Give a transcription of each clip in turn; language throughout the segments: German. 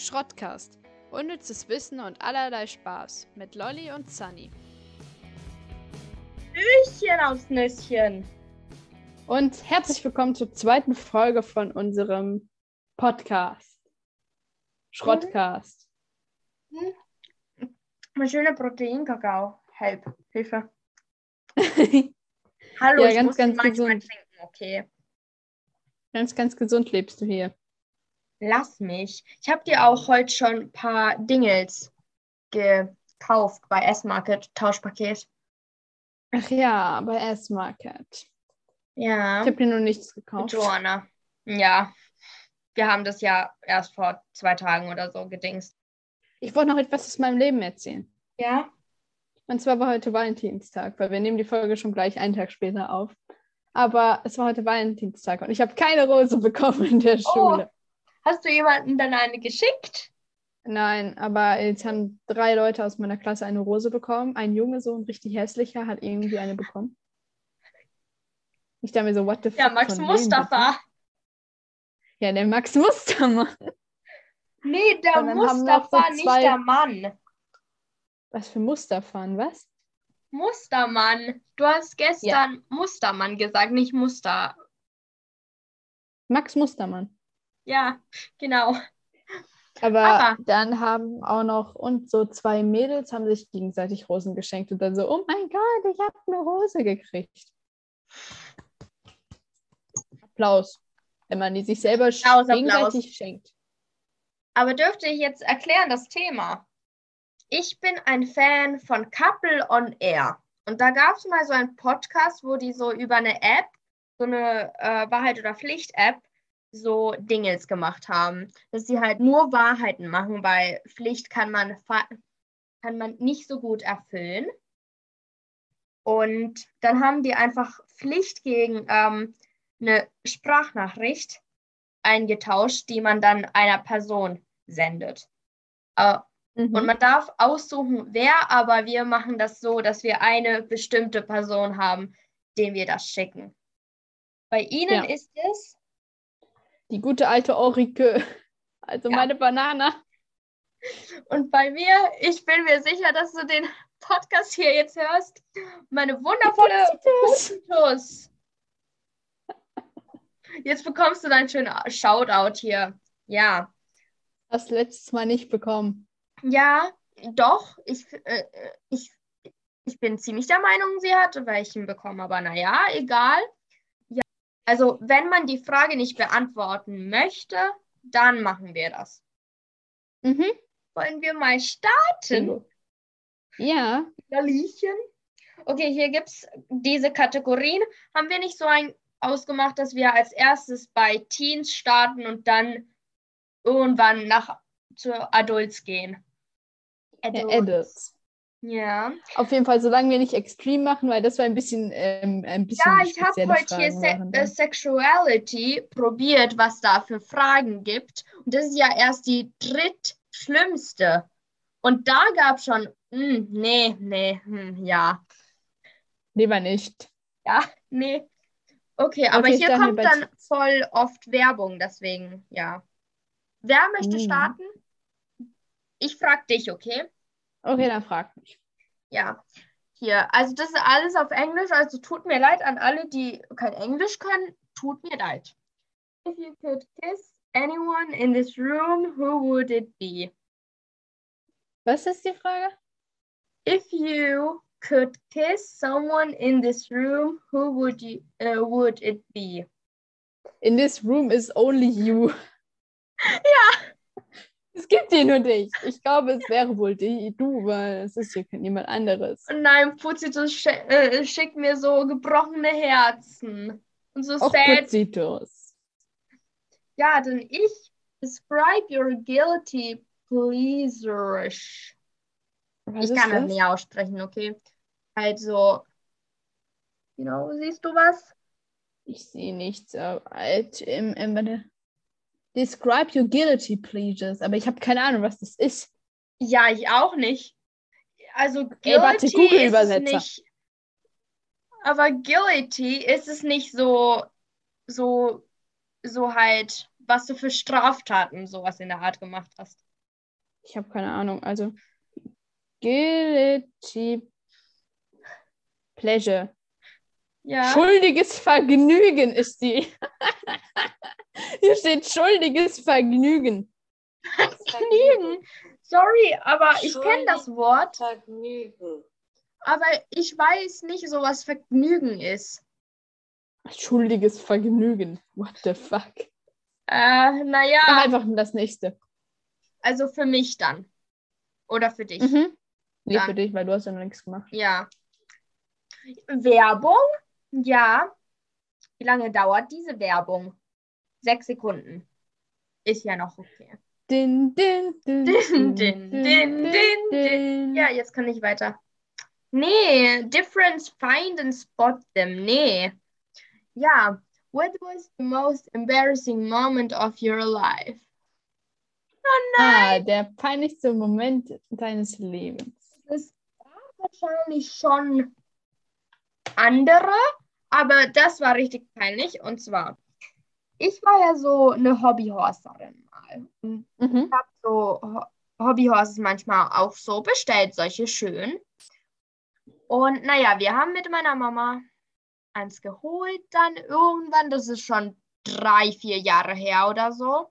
Schrottcast. Unnützes Wissen und allerlei Spaß mit Lolly und Sunny. Nüsschen aufs Nüsschen. Und herzlich willkommen zur zweiten Folge von unserem Podcast. Schrottcast. Ein schöner Proteinkakao. Help. Hilfe. Hallo, Hallo, Ja, ich ganz, muss ganz manchmal gesund. trinken, okay. ganz, ganz gesund lebst du hier. Lass mich. Ich habe dir auch heute schon ein paar Dingels gekauft bei S-Market, Tauschpaket. Ach ja, bei S-Market. Ja, Ich habe dir nur nichts gekauft. Joanna. Ja, wir haben das ja erst vor zwei Tagen oder so gedingst. Ich wollte noch etwas aus meinem Leben erzählen. Ja? Und zwar war heute Valentinstag, weil wir nehmen die Folge schon gleich einen Tag später auf. Aber es war heute Valentinstag und ich habe keine Rose bekommen in der Oh. Hast du jemanden dann eine geschickt? Nein, aber jetzt haben drei Leute aus meiner Klasse eine Rose bekommen. Ein Junge, so ein richtig hässlicher, hat irgendwie eine bekommen. Ich dachte mir so, what the fuck? Ja, Max Mustafa. Ja, der Max Mustermann. Nee, der noch so Mustafa, nicht der Mann. Was für Musterfahren, was? Mustermann. Du hast gestern Mustermann gesagt, nicht Muster. Max Mustermann. Ja, genau. Aber, Aber- dann haben auch noch und so zwei Mädels haben sich gegenseitig Rosen geschenkt und dann so, oh mein Gott, ich habe eine Rose gekriegt. Applaus, wenn man die sich selber Applaus, Applaus. gegenseitig schenkt. Aber dürfte ich jetzt erklären das Thema? Ich bin ein Fan von Couple on Air. Und da gab es mal so einen Podcast, wo die so über eine App, so eine äh, Wahrheit- oder Pflicht-App, so Dingels gemacht haben. Dass sie halt nur Wahrheiten machen, weil Pflicht kann man, kann man nicht so gut erfüllen. Und dann haben die einfach Pflicht gegen ähm, eine Sprachnachricht eingetauscht, die man dann einer Person sendet. Äh, Mhm. und man darf aussuchen, wer, aber wir machen das so, dass wir eine bestimmte Person haben, den wir das schicken. Bei Ihnen Ja. ist es, Die gute alte Orike, also Ja. meine Banane. und bei mir, ich bin mir sicher, dass du den Podcast hier jetzt hörst, meine wundervolle Fotos. Jetzt bekommst du deinen schönen Shoutout hier. Ja. Das letztes Mal nicht bekommen. Ja, doch. Ich, äh, äh, ich, ich bin ziemlich der Meinung, sie hatte welchen bekommen, aber naja, egal. Also, wenn man die Frage nicht beantworten möchte, dann machen wir das. Mhm. Wollen wir mal starten? Ja, Laliechen? Okay, hier gibt es diese Kategorien. Haben wir nicht so ein ausgemacht, dass wir als erstes bei Teens starten und dann irgendwann nach zu Adults gehen? ja, Adults. Ja. Auf jeden Fall, solange wir nicht extrem machen, weil das war ein bisschen, ähm, ein bisschen Ja, ich habe heute hier Fragen Se waren äh. Sexuality probiert, was da für Fragen gibt. Und das ist ja erst die drittschlimmste. Und da gab schon, hm, nee, nee, hm, ja, Lieber nicht. ja, nee. Okay, aber Okay, hier kommt dann voll oft Werbung, deswegen, ja. Wer möchte Hm. starten? Ich frage dich, okay? Okay, dann frag mich. Ja, hier. Also das ist alles auf Englisch, also tut mir leid an alle, die kein Englisch können. Tut mir leid. If you could kiss anyone in this room, who would it be? Was ist die Frage? If you could kiss someone in this room, who would you uh, would it be? In this room is only you. Ja. Es gibt hier nur dich. Ich glaube, es wäre wohl die, du, weil es ist hier niemand anderes. Und nein, Putzitus sch äh, schickt mir so gebrochene Herzen. Und so Auch sad. Putzitos. Ja, denn ich describe your guilty pleaserish. Was Ich kann das nicht aussprechen, okay? Also, you know, siehst du was? Ich sehe nichts. äh, Alt, im, im. Describe your guilty pleasures. Aber ich habe keine Ahnung, was das ist. Ja, ich auch nicht. Also, guilty Ey, warte, ist nicht. Aber guilty ist es nicht so, so, so halt, was du für Straftaten sowas in der Art gemacht hast. Ich habe keine Ahnung. Also, guilty pleasure. Ja. Schuldiges Vergnügen ist die. Hier steht schuldiges Vergnügen. Vergnügen. Sorry, aber ich kenne das Wort, Vergnügen. aber ich weiß nicht, so was Vergnügen ist. Schuldiges Vergnügen. What the fuck? Äh, Mach naja, einfach das nächste. also für mich dann. Oder für dich. Mhm. Nee, Dann. für dich, weil du hast ja noch nichts gemacht. Ja. Werbung? Ja. Wie lange dauert diese Werbung? Sechs Sekunden. Ist ja noch okay. Din, din, din, Din, din, din, din. Ja, jetzt kann ich weiter. Nee, difference find and spot them. Nee. Ja. What was the most embarrassing moment of your life? Oh Ah, nein, der peinlichste Moment deines Lebens. das gab wahrscheinlich schon andere, aber das war richtig peinlich. Und zwar, ich war ja so eine Hobbyhorserin mal. Und Mhm. habe so Ho- Hobbyhorses manchmal auch so bestellt, solche schön. Und naja, wir haben mit meiner Mama eins geholt, dann irgendwann, das ist schon drei, vier Jahre her oder so.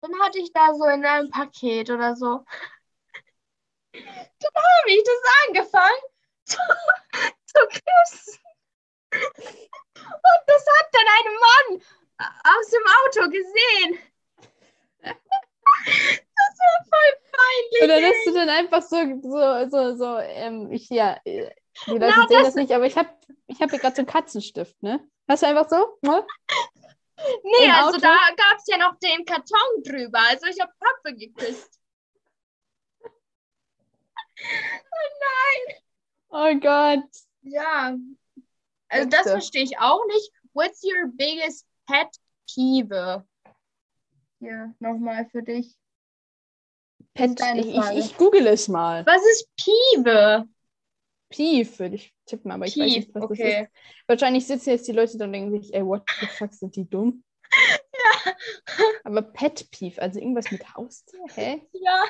Dann hatte ich da so in einem Paket oder so. Dann habe ich das angefangen zu, küssen. Und das hat dann ein Mann aus dem Auto gesehen. Das war voll peinlich. Oder dass du dann einfach so, so, so, so, ähm, ich, ja, die Leute Na, sehen das- das nicht, aber ich habe ich hab hier gerade so einen Katzenstift, ne? Hast du einfach so? Ne? Nee, Im also Auto? da gab es ja noch den Karton drüber. Also ich habe Pappe geküsst. Oh Gott. Ja. Also das verstehe ich auch nicht. What's your biggest pet peeve? Hier, nochmal für dich. Pet, ich, ich, ich google es mal. Was ist Peeve? Pief würde ich tippen, aber ich weiß Pief, nicht, was das okay. ist. Wahrscheinlich sitzen jetzt die Leute da und denken sich, ey, what the fuck, sind die dumm? Ja. Aber Pet Pief, also irgendwas mit Haustier? Hä? Ja.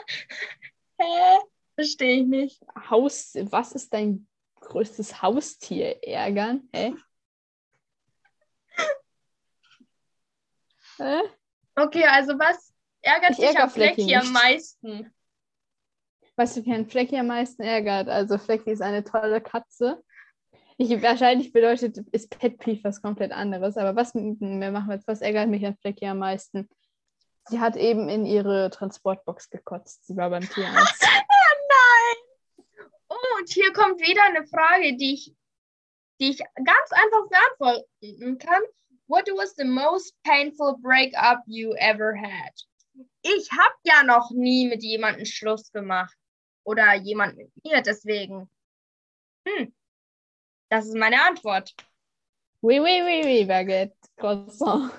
Hä? Verstehe ich nicht. Haus, was ist dein größtes Haustier? Ärgern? Hä? Hä? Okay, also was ärgert Ich dich ärgere am Flecki Flecki am meisten? Was mich an Flecki am meisten ärgert. Also Flecki ist eine tolle Katze. Ich, wahrscheinlich bedeutet, ist Pet Peeve was komplett anderes. Aber was, wir machen jetzt, was ärgert mich an Flecki am meisten? Sie hat eben in ihre Transportbox gekotzt. Sie war beim Tierarzt. Und hier kommt wieder eine Frage, die ich, die ich ganz einfach beantworten kann. What was the most painful breakup you ever had? Ich habe ja noch nie mit jemandem Schluss gemacht. Oder jemand mit mir, deswegen. Hm. Das ist meine Antwort. Oui, oui, oui, oui, Baguette. Croissant.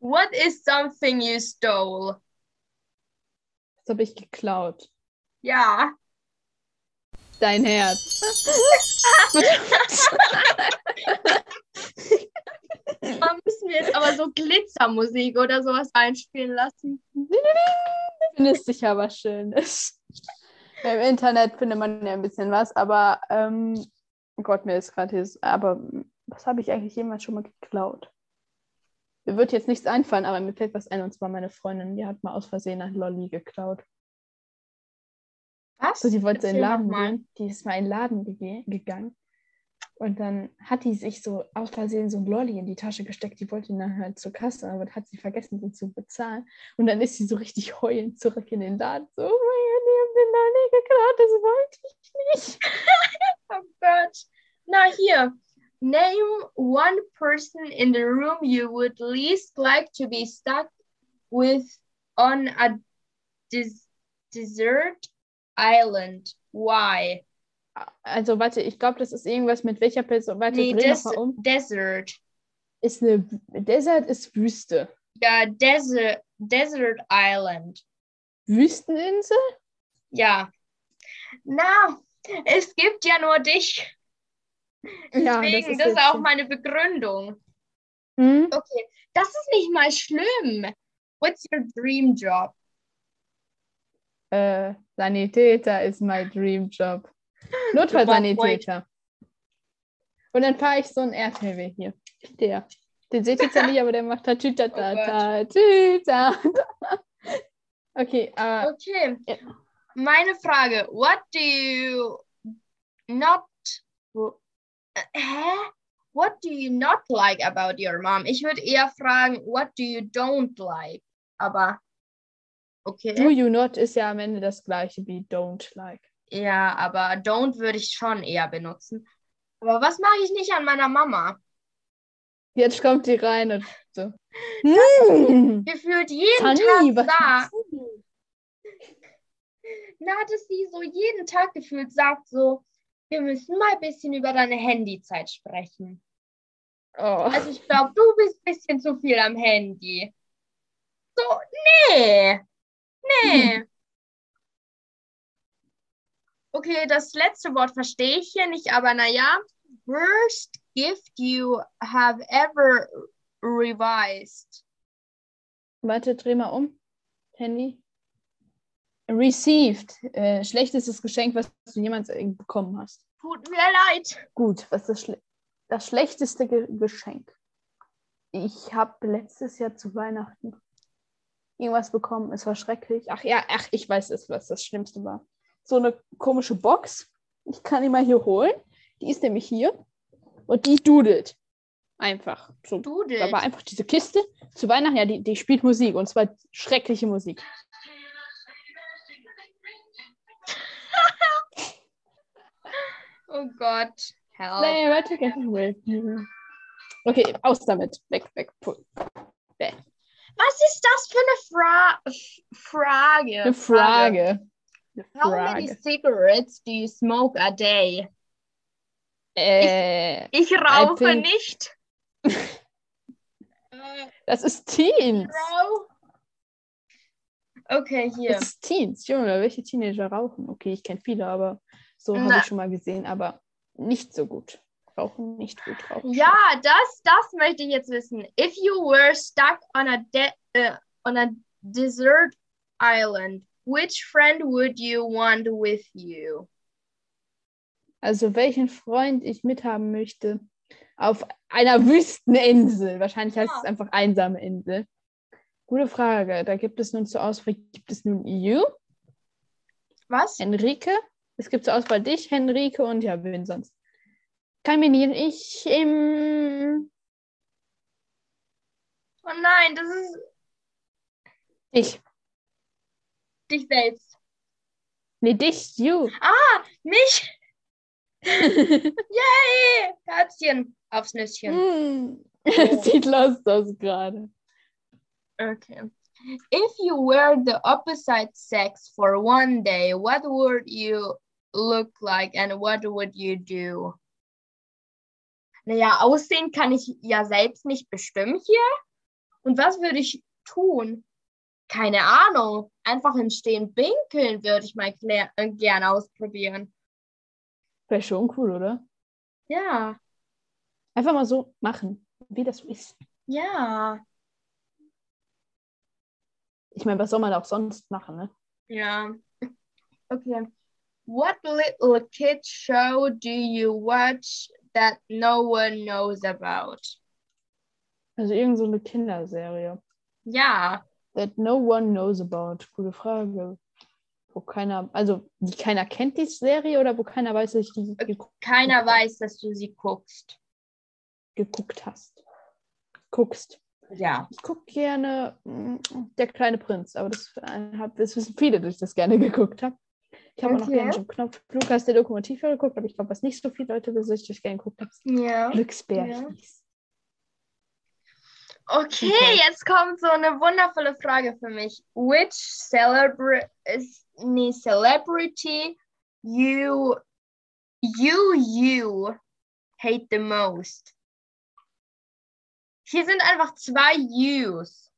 What is something you stole? Das habe ich geklaut. Ja. Dein Herz. Da müssen wir jetzt aber so Glitzermusik oder sowas einspielen lassen. Findest sicher was Schönes. Im Internet findet man ja ein bisschen was, aber ähm, oh Gott, mir ist gerade hier. Aber was habe ich eigentlich jemals schon mal geklaut? Mir wird jetzt nichts einfallen, aber mir fällt was ein, und zwar meine Freundin, die hat mal aus Versehen ein Lolli geklaut. Was? So, die wollte in den Laden gehen. Die ist mal in den Laden gege gegangen. Und dann hat die sich so aus Versehen so ein Lolli in die Tasche gesteckt. Die wollte dann halt zur Kasse, aber hat sie vergessen, den zu bezahlen. Und dann ist sie so richtig heulend zurück in den Laden. So, oh mein Gott, die haben den Lolli geklaut, das wollte ich nicht. Oh Gott. Na hier. Name one person in the room you would least like to be stuck with on a des desert island. Why? Also, warte, ich glaube, das ist irgendwas mit welcher Person. Warte, Nee, des um. Desert. Ist eine Desert ist Wüste. Ja, Desert, Desert Island. Wüsteninsel? Ja. Na, es gibt ja nur dich. Ja, Deswegen, das das ist ist, jetzt auch meine Begründung. Hm? Okay, das ist nicht mal schlimm. What's your dream job? Äh, Sanitäter ist my dream job. Notfallsanitäter. Und dann fahre ich so einen RTW hier. Der. Den seht ihr jetzt ja nicht, aber der macht da tütata, tütata. Okay, äh, Okay. Ja. Meine Frage. What do you not. Äh, Hä? What do you not like about your mom? Ich würde eher fragen, what do you don't like? Aber. Okay. do you not ist ja am Ende das gleiche wie don't like. Ja, aber don't würde ich schon eher benutzen. Aber was mache ich nicht an meiner Mama? Jetzt kommt die rein und so. Hm. Gefühlt jeden Fanny, Tag sagt, na, dass sie so jeden Tag gefühlt sagt, so, wir müssen mal ein bisschen über deine Handyzeit sprechen. Oh. Also ich glaube, du bist ein bisschen zu viel am Handy. So, nee. Nee. Okay, das letzte Wort verstehe ich hier nicht, aber naja. Worst gift you have ever revised. Warte, dreh mal um. Handy. Received. Äh, schlechtestes Geschenk, was du jemals bekommen hast. Tut mir leid. Gut, was ist das, Schle das schlechteste Ge Geschenk? Ich habe letztes Jahr zu Weihnachten irgendwas bekommen. Es war schrecklich. Ach ja, ach, ich weiß es, was das Schlimmste war. So eine komische Box. Ich kann die mal hier holen. Die ist nämlich hier. Und die dudelt. Einfach. So. Dudelt. Da war einfach diese Kiste. Zu Weihnachten, ja, die, die spielt Musik. Und zwar schreckliche Musik. Oh Gott. Help. Okay, aus damit. Weg, weg. Puh. Was ist das für eine Fra Frage? Eine Frage. How many cigarettes do you smoke a day? Äh, Ich rauche think- nicht. Das ist Teens. Okay, hier. Das ist Teens. Junge, welche Teenager rauchen? Okay, ich kenne viele, aber so habe ich schon mal gesehen, aber nicht so gut. Rauchen nicht gut. Rauchen Ja, das, das möchte ich jetzt wissen. If you were stuck on a de uh, on a desert island, which friend would you want with you? Also welchen Freund ich mithaben möchte auf einer Wüsteninsel. Wahrscheinlich heißt Ja. es einfach einsame Insel. Gute Frage. Da gibt es nun zur Auswahl, gibt es nun you, Was? Henrike. Es gibt zur Auswahl dich, Henrike und ja, wen sonst. Kaminieren ich im Oh nein, das ist ich. dich selbst. Nee, dich, you. Ah, mich. Yay! Herzchen aufs Nüsschen. Hm. Sieht lost aus gerade. Okay. If you were the opposite sex for one day, what would you look like and what would you do? Naja, aussehen kann ich ja selbst nicht bestimmen hier. Und was würde ich tun? Keine Ahnung. Einfach im Stehen pinkeln würde ich mal äh, gerne ausprobieren. Wäre schon cool, oder? Ja, Einfach mal so machen, wie das so ist. ja, Ich meine, was soll man auch sonst machen, ne? ja. Okay. What little kid show do you watch that no one knows about? Also irgend so eine Kinderserie. Ja, That no one knows about. Gute Frage. Wo keiner, also die keiner kennt die Serie oder wo keiner weiß, dass ich die geguckt, keiner weiß, dass du sie guckst. geguckt hast. Guckst. Ja. Ich gucke gerne mm, Der kleine Prinz, aber das, äh, das wissen viele, dass ich das gerne geguckt habe. Ich habe auch noch Okay. gerne schon Knopf Lukas der Dokumentivfilm geguckt, aber ich glaube, was nicht so viele Leute das gerne geguckt habe, ist Ja. Glücksbär Ja. hieß. Okay, Okay. jetzt kommt so eine wundervolle Frage für mich. Which celebra nee, celebrity you you you hate the most? Hier sind einfach zwei Yous.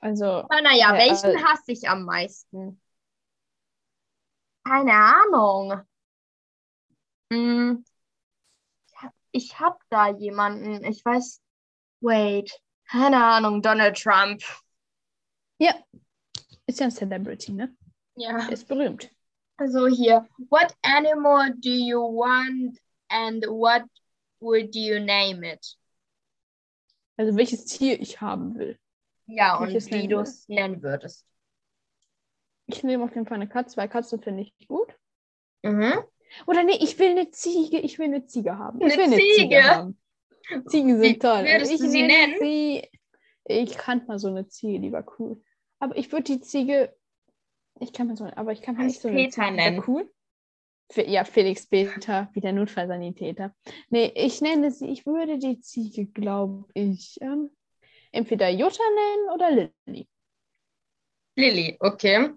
Also, Aber naja, Ja, welchen äh, hasse ich am meisten? Keine Ahnung. Hm, ich hab- ich hab da jemanden. Ich weiß. Wait. Keine Ahnung, Donald Trump. ja, Ist ja ein Celebrity, ne? Ja. Ist berühmt. Also hier. What animal do you want and what would you name it? Also welches Tier ich haben will. Ja, Wie und wie du es nennen würdest. Ich nehme auf jeden Fall eine Katze, weil Katzen finde ich gut. Mhm. Oder nee, ich will eine Ziege. Ich will eine Ziege haben. Ich Eine will eine Ziege? Ziege haben. Ziegen Wie sind toll. würdest ich du sie nenne nennen? Sie, ich kannte mal so eine Ziege, die war cool. Aber ich würde die Ziege, ich kann mal so, aber ich kann mal nicht so eine Peter Ziege, nennen. cool. Ja, Felix Peter, wie der Notfallsanitäter. Nee, ich nenne sie, ich würde die Ziege, glaube ich, ähm, entweder Jutta nennen oder Lilly. Lilly, okay.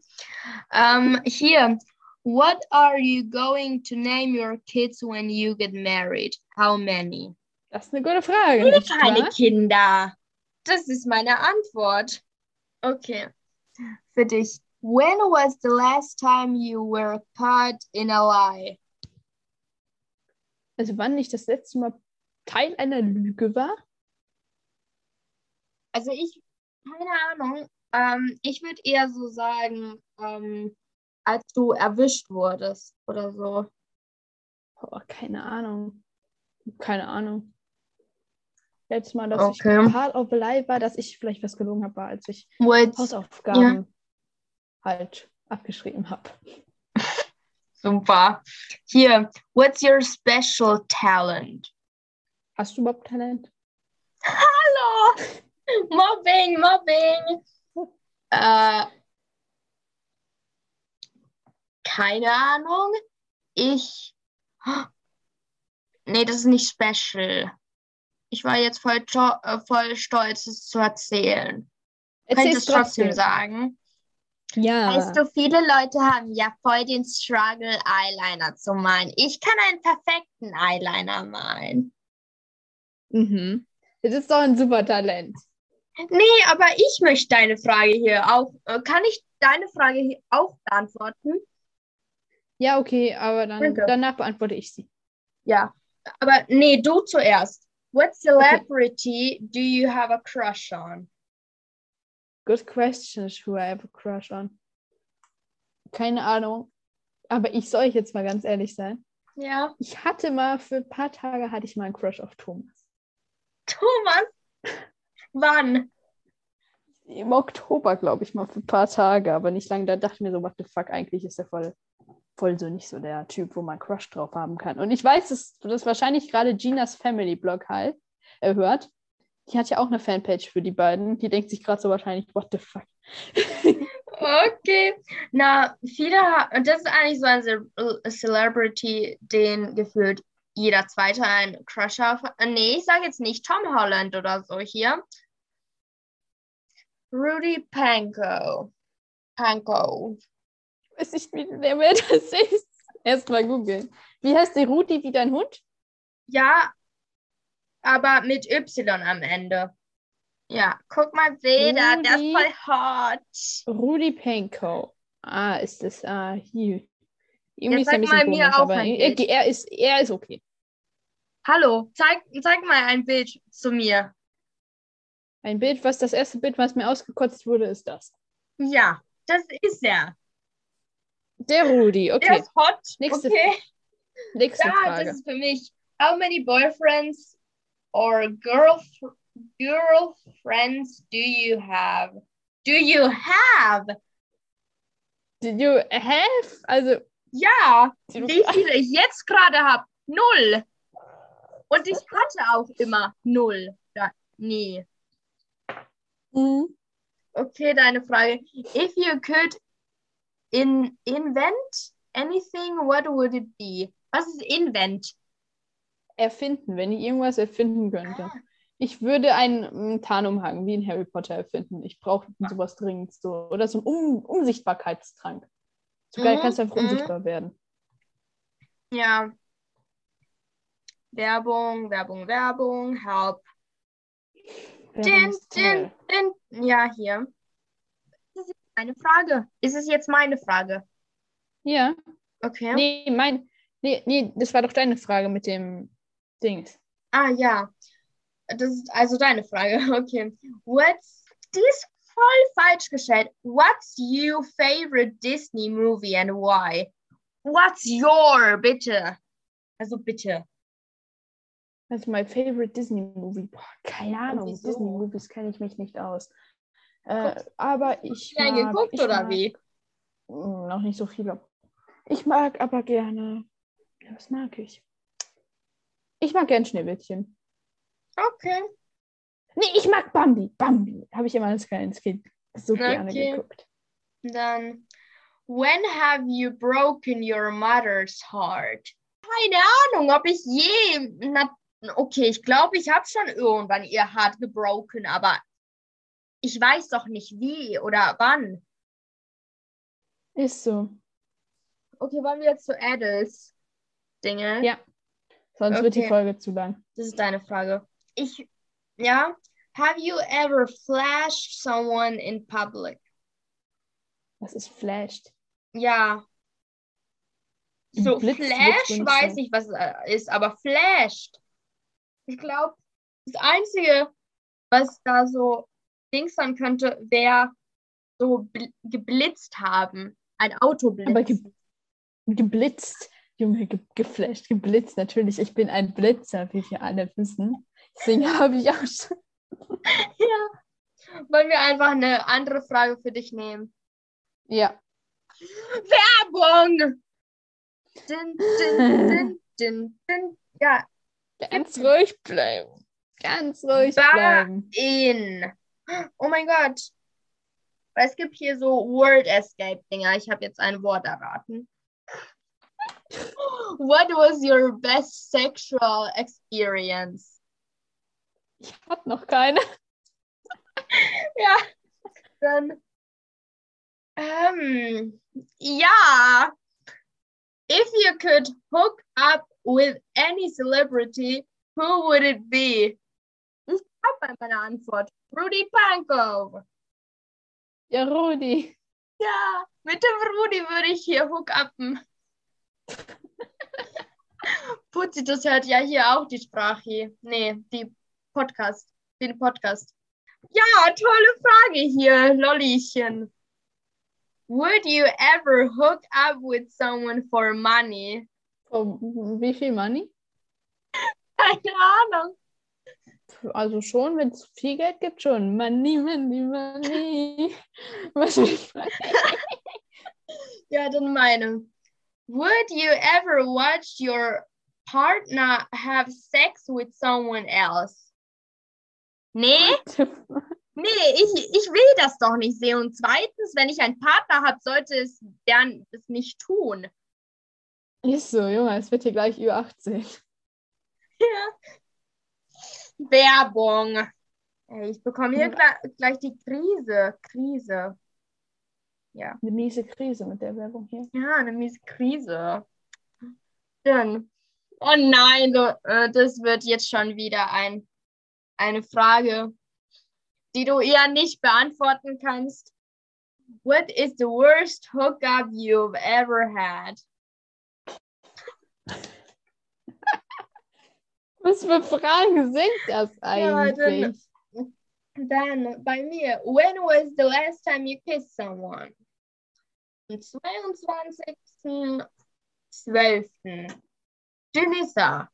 Ähm, hier. What are you going to name your kids when you get married? How many? Das ist eine gute Frage. Nicht keine wahr? Kinder. Das ist meine Antwort. Okay. Für dich. When was the last time you were caught in a lie? Also wann ich das letzte Mal Teil einer Lüge war? Also ich, keine Ahnung. Ähm, ich würde eher so sagen, ähm, als du erwischt wurdest oder so. Boah, keine Ahnung. Keine Ahnung. Letztes Mal, dass Okay. ich part of a lie war, dass ich vielleicht was gelogen habe, war, als ich What's, Hausaufgaben halt abgeschrieben habe. super. Hier, what's your special talent? Hast du überhaupt Talent? Hallo! Mobbing, Mobbing! Äh, keine Ahnung. Ich. Nee, das ist nicht special. Ich war jetzt voll, äh, voll stolz, es zu erzählen. Könntest Erzähl's du trotzdem sagen? Ja. Weißt du, viele Leute haben ja voll den Struggle, Eyeliner zu malen. Ich kann einen perfekten Eyeliner malen. Mhm. Das ist doch ein super Talent. Nee, aber ich möchte deine Frage hier auch. äh, Kann ich deine Frage hier auch beantworten? Ja, okay, aber dann, Danke. danach beantworte ich sie. Ja. Aber nee, du zuerst. What celebrity do you have a crush on? Good question, who I have a crush on. Keine Ahnung. Aber ich soll jetzt mal ganz ehrlich sein. Ja. Ich hatte mal für ein paar Tage hatte ich mal einen Crush auf Thomas. Thomas? Wann? Im Oktober, glaube ich, mal für ein paar Tage, aber nicht lange. Da dachte ich mir so, what the fuck, eigentlich ist er voll, voll so nicht so der Typ, wo man Crush drauf haben kann. Und ich weiß, dass du das wahrscheinlich gerade Ginas Family Blog halt äh, hört. Die hat ja auch eine Fanpage für die beiden. Die denkt sich gerade so wahrscheinlich, what the fuck. Okay. Na, viele haben, das ist eigentlich so ein Ce- Celebrity, den gefühlt jeder Zweite einen Crush auf. äh, Nee, ich sage jetzt nicht Tom Holland oder so hier. Rudy Panko. Panko. Ich weiß nicht, wie wer das ist. Erstmal googeln. Wie heißt der Rudi wie dein Hund? Ja, aber mit Y am Ende. Ja, guck mal, Seda, der ist voll hot. Rudi Pankow. Ah, ist das, ah, hier. Irgendwie ist er ein bisschen mal mir komisch, auch aber ein er, er, ist, er ist okay. Hallo, zeig, zeig mal ein Bild zu mir. Ein Bild, was das erste Bild, was mir ausgekotzt wurde, ist das. Ja, das ist er. Der Rudi, Der okay. ist hot. Nächste okay. Nächste Ja, Frage. das ist für mich. How many boyfriends or girl girlfriends do you have? Do you have? Did you have? Also, Ja, wie viele ich jetzt gerade habe? Null. Und ich hatte auch immer null. Ja, nie. Mhm. Okay, deine Frage. If you could in invent anything, what would it be? Was ist invent? erfinden, wenn ich irgendwas erfinden könnte. Ich würde einen mm, Tarnumhang wie in Harry Potter erfinden. Ich brauche sowas dringend so. Oder so einen um Unsichtbarkeitstrank. So geil Mhm, kannst du einfach mhm. unsichtbar werden. Ja. Werbung, Werbung, Werbung, help. Din, din, din. Ja, hier. Das ist meine Frage. Ist es jetzt meine Frage? Ja. Okay. Nee, mein. Nee, nee, das war doch deine Frage mit dem Dings. Ah, ja. Das ist also deine Frage. Okay. What's. Die ist voll falsch gestellt. What's your favorite Disney movie and why? What's your, bitte? Also bitte. Also my favorite Disney Movie. Boah, keine Ahnung. wieso? Disney Movies kenne ich mich nicht aus. Äh, aber ich mag, geguckt ich oder mag, wie? Mm, Noch nicht so viele. Ich mag aber gerne. Ja, was mag ich? Ich mag gern Schneewittchen. Okay. Nee, ich mag Bambi. Bambi. Habe ich immer als kleines Kind so gerne Okay. geguckt. Dann, when have you broken your mother's heart? Keine Ahnung, ob ich je. Na, okay, ich glaube, ich habe schon irgendwann ihr Hart gebroken, aber ich weiß doch nicht wie oder wann. Ist so. Okay, wollen wir jetzt zu Adels Dinge? Ja. Sonst wird die Okay. Folge zu lang. Das ist deine Frage. Ich, ja. Have you ever flashed someone in public? Das ist flashed. Ja. So, Blitz- Flash Blitz- weiß ich, was es ist, aber flashed. Ich glaube, das Einzige, was da so Dings sein könnte, wäre so bl- geblitzt haben. Ein Autoblitz. Aber ge geblitzt. Junge, ge geflasht, geblitzt. Natürlich, ich bin ein Blitzer, wie wir alle wissen. Deswegen habe ich auch schon. ja. Wollen wir einfach eine andere Frage für dich nehmen? Ja. Werbung! Din, din, din, din, din. Ja, Ganz ruhig bleiben. Ganz ruhig Ba- bleiben. in. Oh mein Gott. Es gibt hier so Word Escape Dinger. Ich habe jetzt ein Wort erraten. What was your best sexual experience? Ich habe noch keine. Ja, dann. Ähm, ja. If you could hook up with any celebrity, who would it be? Ich habe meine Antwort. Rudy Pankow. Ja, Rudi. Ja, mit dem Rudi würde ich hier hookuppen. Putzi, das hört ja hier auch die Sprache. Nee, die Podcast. Den Podcast. Ja, tolle Frage hier, Lollischen. Would you ever hook up with someone for money? For wie viel Money? Keine Ahnung. Also schon, wenn es viel Geld gibt, schon. Money, money, money. Was will man? Ja, dann meine. Would you ever watch your partner have sex with someone else? Nee, nee, ich, ich will das doch nicht sehen. Und zweitens, wenn ich einen Partner habe, sollte es der es nicht tun. Ist so, Junge, es wird hier gleich über 18. Werbung. Ey, ich bekomme hier Ja. gleich, die Krise. Krise. Ja. Eine miese Krise mit der Werbung hier. Ja, eine miese Krise. Dann. Oh nein, äh, das wird jetzt schon wieder ein, eine Frage, die du eher nicht beantworten kannst. What is the worst hookup you've ever had? Was für Fragen sind das Ja, dann- eigentlich? Dann bei mir, when was the last time you kissed someone? Am 22.12. Denissa.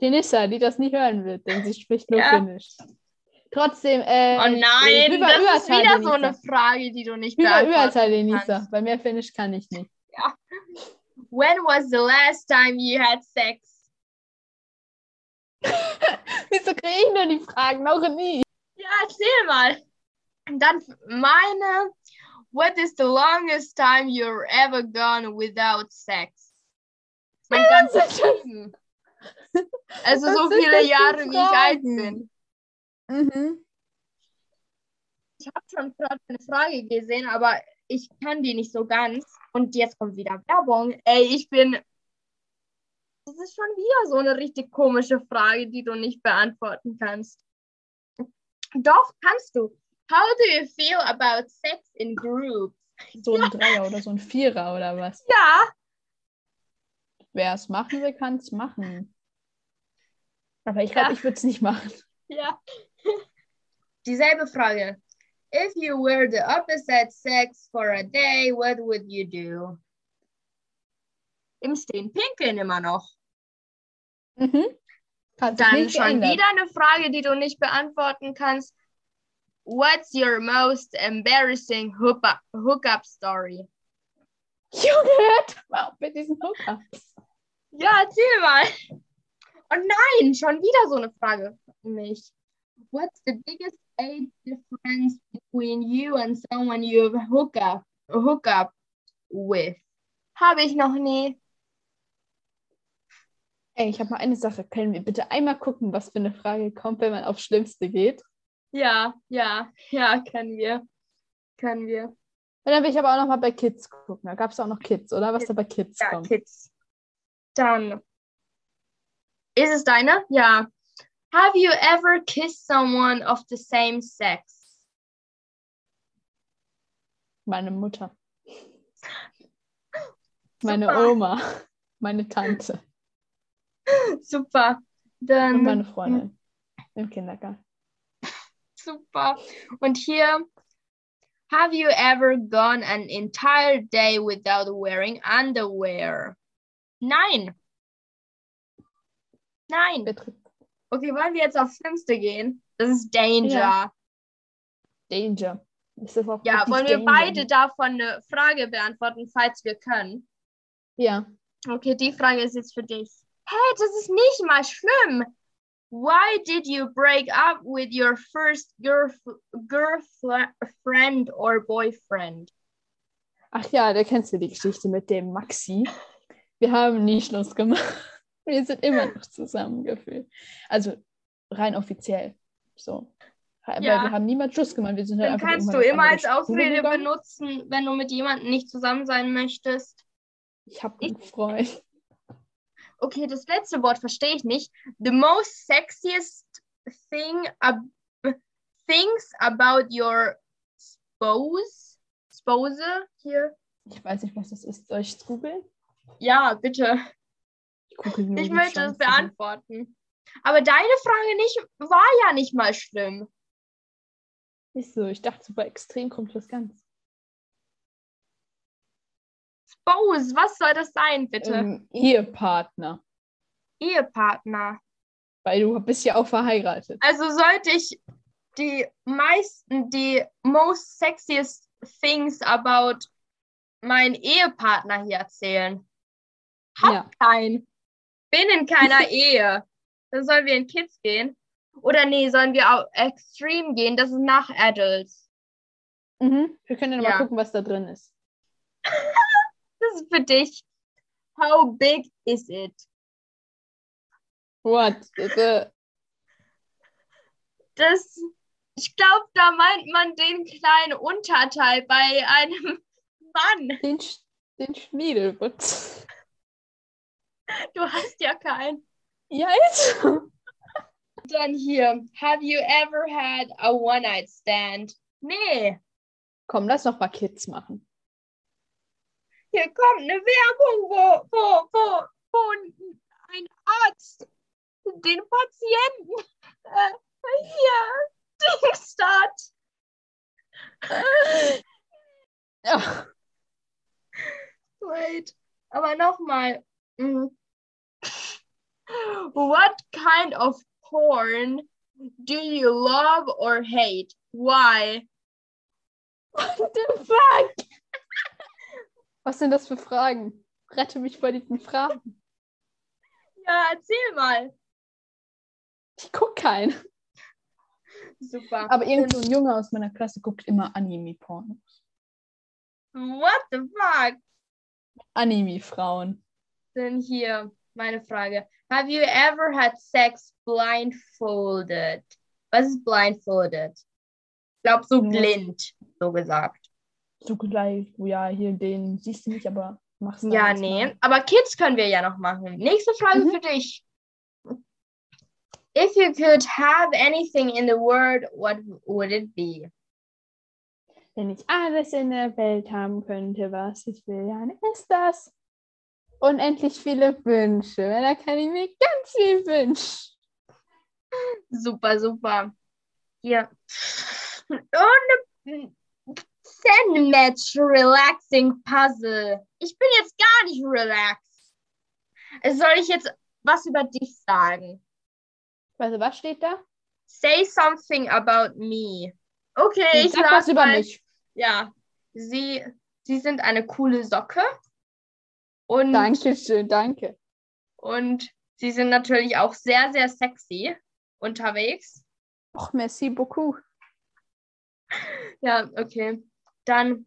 Denissa, die das nicht hören wird, denn sie spricht nur Ja. Finnisch. Trotzdem, äh, Oh nein, über, das ist wieder so eine. Frage, die du nicht Über, beantworten Denisa. kannst. Bei mehr Finnisch kann ich nicht. When was the last time you had sex? Wieso kriege ich nur die Fragen? Noch nie. Ja, erzähl mal. Und Dann meine, what is the longest time you're ever gone without sex? Mein ganzes Leben. Also so viele Jahre, wie ich alt bin. Mhm. Ich habe schon gerade eine Frage gesehen, aber ich kann die nicht so ganz. Und jetzt kommt wieder Werbung. Ey, ich bin. Das ist schon wieder so eine richtig komische Frage, die du nicht beantworten kannst. Doch, kannst du. How do you feel about sex in groups? So ein Dreier oder so ein Vierer oder was? Ja, Wer es machen will, kann es machen. Aber ich glaube, Ja. ich würde es nicht machen. ja. Dieselbe Frage. If you were the opposite sex for a day, what would you do? Im Stehen pinkeln immer noch. Mhm. Sich Dann nicht schon geändert. wieder eine Frage, die du nicht beantworten kannst. What's your most embarrassing hookup, hookup story? Junge, hört mal auf mit diesen Hookups. Ja, erzähl mal. Oh nein, schon wieder so eine Frage für mich. What's the biggest age difference between you and someone you've hook up, hook up with? Habe ich noch nie. Ey, ich habe mal eine Sache. Können wir bitte einmal gucken, was für eine Frage kommt, wenn man aufs Schlimmste geht? Ja, ja, ja, können wir. Können wir. Und dann will ich aber auch noch mal bei Kids gucken. Da gab es auch noch Kids, oder? Was da bei Kids Ja, kommt. Kids. Dann. Ist es deine? Ja. Have you ever kissed someone of the same sex? Meine Mutter. Meine Super. Oma. Meine Tante. Super. Und Dann. meine Freundin. Im Kindergarten. Super. Und hier, have you ever gone an entire day without wearing underwear? Nein. Nein. Okay, wollen wir jetzt aufs Schlimmste gehen? Das ist Danger. Ja. Ja, Danger. Ist das auch wirklich wollen wir Danger? beide davon eine Frage beantworten, falls wir können? Ja. Okay, die Frage ist jetzt für dich. Hey, das ist nicht mal schlimm. Why did you break up with your first girlf girlfriend or boyfriend? Ach ja, da kennst du die Geschichte mit dem Maxi. Wir haben nie Schluss gemacht. Wir sind immer noch zusammengefühlt. Also rein offiziell. So. Weil Ja. wir haben niemals Schluss gemacht. Wir sind halt Dann einfach kannst du immer als Ausrede gegangen. benutzen, wenn du mit jemandem nicht zusammen sein möchtest. Ich habe einen Freund. Okay, das letzte Wort verstehe ich nicht. The most sexiest thing ab things about your spouse. Spouse hier. Ich weiß nicht, was das ist. Soll ich es googeln? Ja, bitte. Ich möchte es beantworten. Aber deine Frage nicht, war ja nicht mal schlimm. Nicht so. Ich dachte, super extrem kommt was ganz. Spouse, was soll das sein, bitte? Ähm, Ehepartner. Ehepartner. Weil du bist ja auch verheiratet. Also sollte ich die meisten, die most sexiest things about meinen Ehepartner hier erzählen. Hab Ja. keinen. Bin in keiner Ehe. Dann sollen wir in Kids gehen. Oder nee, sollen wir auf Extreme gehen? Das ist nach Adults. Mhm. Wir können ja noch Ja. mal gucken, was da drin ist. Das ist für dich. How big is it? What? Bitte. Das, ich glaube, da meint man den kleinen Unterteil bei einem Mann. Den, den Schniedelwutz. Du hast ja keinen. Ja, ist. Dann hier. Have you ever had a one-night stand? Nee. Komm, lass noch mal Kids machen. Hier kommt eine Werbung, wo, wo, wo, wo ein Arzt den Patienten äh, hier Dings hat. Wait. Aber nochmal. Mhm. What kind of porn do you love or hate? Why? What the fuck? Was sind das für Fragen? Rette mich vor diesen Fragen. Ja, erzähl mal. Ich guck keinen. Super. Aber irgend so ein Junge aus meiner Klasse guckt immer Anime-Porn. What the fuck? Anime-Frauen. Denn hier meine Frage. Have you ever had sex blindfolded? Was ist blindfolded? Ich glaube so Ja. blind, so gesagt. So gleich, ja, hier den siehst du nicht, aber machst Ja, jetzt nee. mal. Aber Kids können wir ja noch machen. Nächste Frage Mhm. für dich. If you could have anything in the world, what would it be? Wenn ich alles in der Welt haben könnte, was ich will, dann ist das. Unendlich viele Wünsche. Da kann ich mir ganz viel wünschen. Super, super. Hier. Ohne Zen-Match Relaxing Puzzle. Ich bin jetzt gar nicht relaxed. Soll ich jetzt was über dich sagen? Also, was steht da? Say something about me. Okay, Ich ich sag las was über mal- mich. Ja, sie, sie sind eine coole Socke. Und, Dankeschön, danke. und sie sind natürlich auch sehr, sehr sexy unterwegs. Och, merci beaucoup. Ja, okay. Dann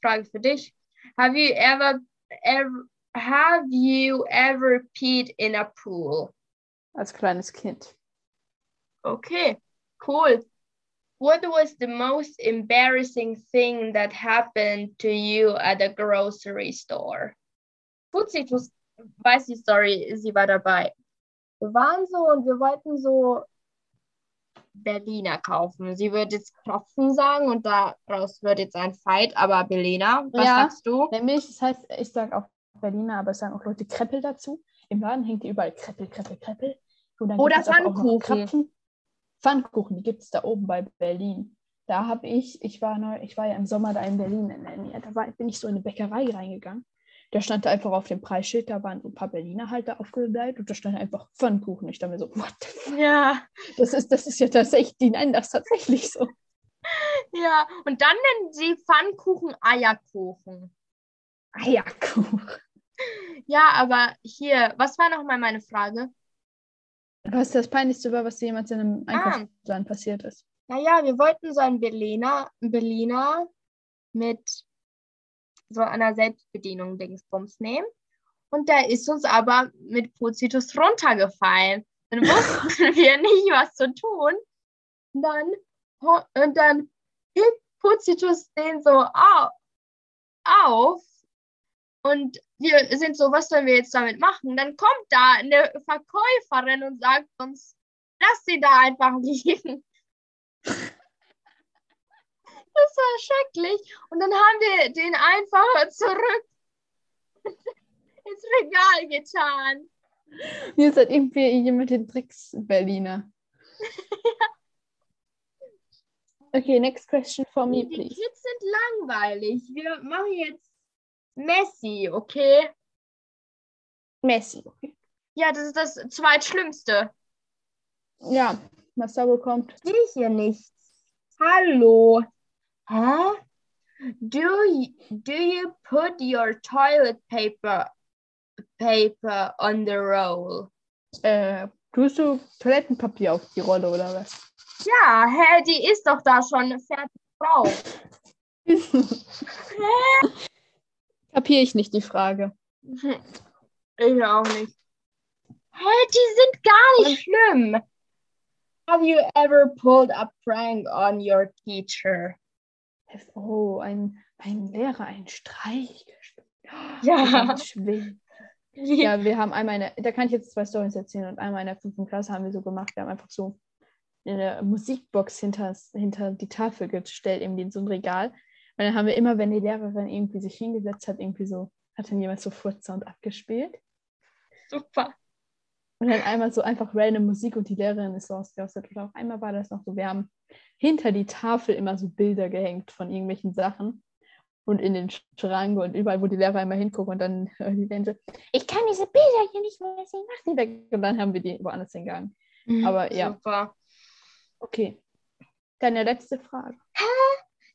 Frage für dich. Have you ever, ever have you ever peed in a pool? Als kleines Kind. Okay, cool. What was the most embarrassing thing that happened to you at a grocery store? Fuzzitus weiß die Story, sie war dabei. Wir waren so und wir wollten so Berliner kaufen. Sie würde jetzt Klopfen sagen und daraus wird jetzt ein Fight, aber Berliner, was Ja. sagst du? Nämlich, das heißt, ich sage auch Berliner, aber es sagen auch Leute Kreppel dazu. Im Laden hängt die überall Kreppel, Kreppel, Kreppel. Oder Pfannkuchen. Pfannkuchen, die gibt es da oben bei Berlin. Da habe ich, ich war neu, ich war ja im Sommer da in Berlin in der Nähe. Da war, bin ich so in eine Bäckerei reingegangen. Da stand da einfach auf dem Preisschild, da waren so ein paar Berliner halt da aufgeleitet und da stand einfach Pfannkuchen. Ich dachte mir so, what the fuck? Ja, Das ist, das ist ja tatsächlich, die nennen das tatsächlich so. ja. Und dann nennen sie Pfannkuchen Eierkuchen. Eierkuchen. Ja, aber hier, was war nochmal meine Frage? Was ist das Peinlichste war, was jemals in einem Ah. Einkaufsladen passiert ist? Naja, wir wollten so einen Berliner, einen Berliner mit so einer Selbstbedienung Dingsbums nehmen. Und der ist uns aber mit Puzitus runtergefallen. Dann wussten wir nicht, was zu tun. Und dann, und dann hebt Puzitus den so au, auf. Und wir sind so, was sollen wir jetzt damit machen? Dann kommt da eine Verkäuferin und sagt uns, lass sie da einfach liegen. Das war schrecklich. Und dann haben wir den einfach zurück ins Regal getan. Ihr seid irgendwie jemand den Tricks Berliner. Okay, next question for me, Die please. Kids sind langweilig. Wir machen jetzt Messi, okay? Messi. Okay. Ja, das ist das zweitschlimmste. Ja, wohl kommt. Sehe ich hier nichts. Hallo. Hä? Do you, do you put your toilet paper paper on the roll? Äh, tust du Toilettenpapier auf die Rolle oder was? Ja, hä, die ist doch da schon fertig drauf. Kapiere ich nicht die Frage. Ich auch nicht. Hä, die sind gar nicht schlimm. Have you ever pulled a prank on your teacher? Oh, ein, ein Lehrer, ein Streich gespielt. Ja. Ja, wir haben einmal eine, da kann ich jetzt zwei Stories erzählen und einmal in der fünften Klasse haben wir so gemacht, wir haben einfach so eine Musikbox hinter, hinter die Tafel gestellt, irgendwie in so ein Regal. Und dann haben wir immer, wenn die Lehrerin irgendwie sich hingesetzt hat, irgendwie so, hat dann jemand so Furzsound abgespielt. Super. Und dann einmal so einfach random Musik und die Lehrerin ist so ausgerastet. Und auch einmal war das noch so, wir haben hinter die Tafel immer so Bilder gehängt von irgendwelchen Sachen und in den Schrank und überall, wo die Lehrer immer hingucken und dann äh, die Lehrerin so, ich kann diese Bilder hier nicht mehr sehen, mach die weg. Und dann haben wir die woanders hingegangen. Aber ja. Super. Okay. Deine letzte Frage.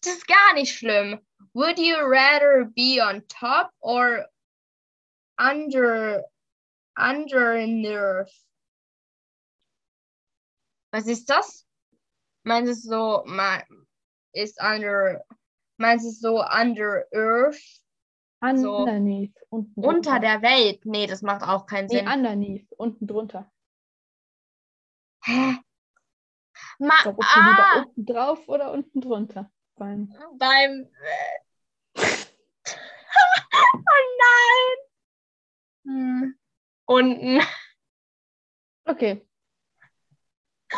Das ist gar nicht schlimm. Would you rather be on top or under underneath? Was ist das? Meinst du so, ma- ist under, meinst du so under earth, So. Underneath. Unten unter der Welt? Nee, das macht auch keinen Nee, Sinn. underneath. Unten drunter. Hä? Ma Ich glaub, ob du ah, lieber unten drauf oder unten drunter. Beim beim. Äh, oh nein! Hm. Unten. Okay. Okay,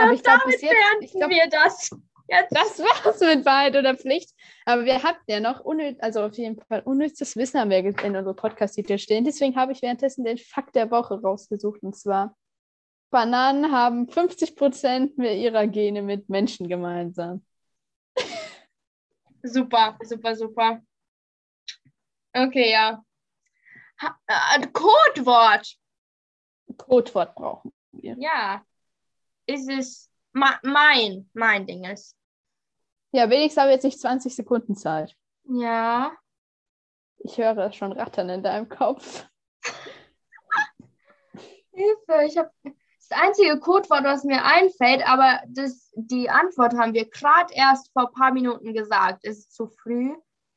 Aber und ich glaub, damit jetzt- beenden ich glaub- wir das. Jetzt. Das war's mit Wahrheit oder Pflicht. Aber wir hatten ja noch unnütz, also auf jeden Fall unnützes Wissen haben wir in unserem Podcast-Titel stehen. Deswegen habe ich währenddessen den Fakt der Woche rausgesucht. Und zwar: Bananen haben 50 Prozent ihrer Gene mit Menschen gemeinsam. Super, super, super. Okay, ja. Ha äh, Codewort. Codewort brauchen wir. Ja. Ist es mein, mein Ding ist. Ja, wenigstens habe ich jetzt nicht 20 Sekunden Zeit. Ja. Ich höre schon rattern in deinem Kopf. Hilfe, ich habe das einzige Codewort, was mir einfällt, aber das, die Antwort haben wir gerade erst vor ein paar Minuten gesagt. Ist es zu früh?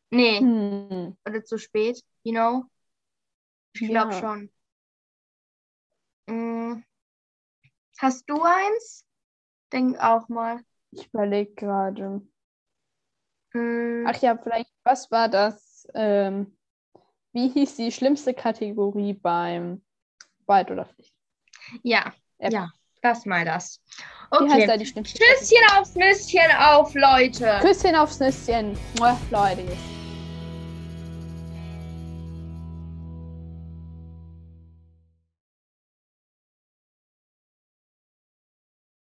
Nee. Hm. Oder zu spät? You know? Ich glaube Ja. schon. Mm. Hast du eins? Denk auch mal. Ich überlege gerade. Mm. Ach ja, vielleicht, was war das? Ähm, wie hieß die schlimmste Kategorie beim Weit oder Pflicht? Ja, App. ja, das mal das. Okay. da Tschüsschen aufs Nüsschen auf, Leute. Küsschen aufs Nüsschen. Leute.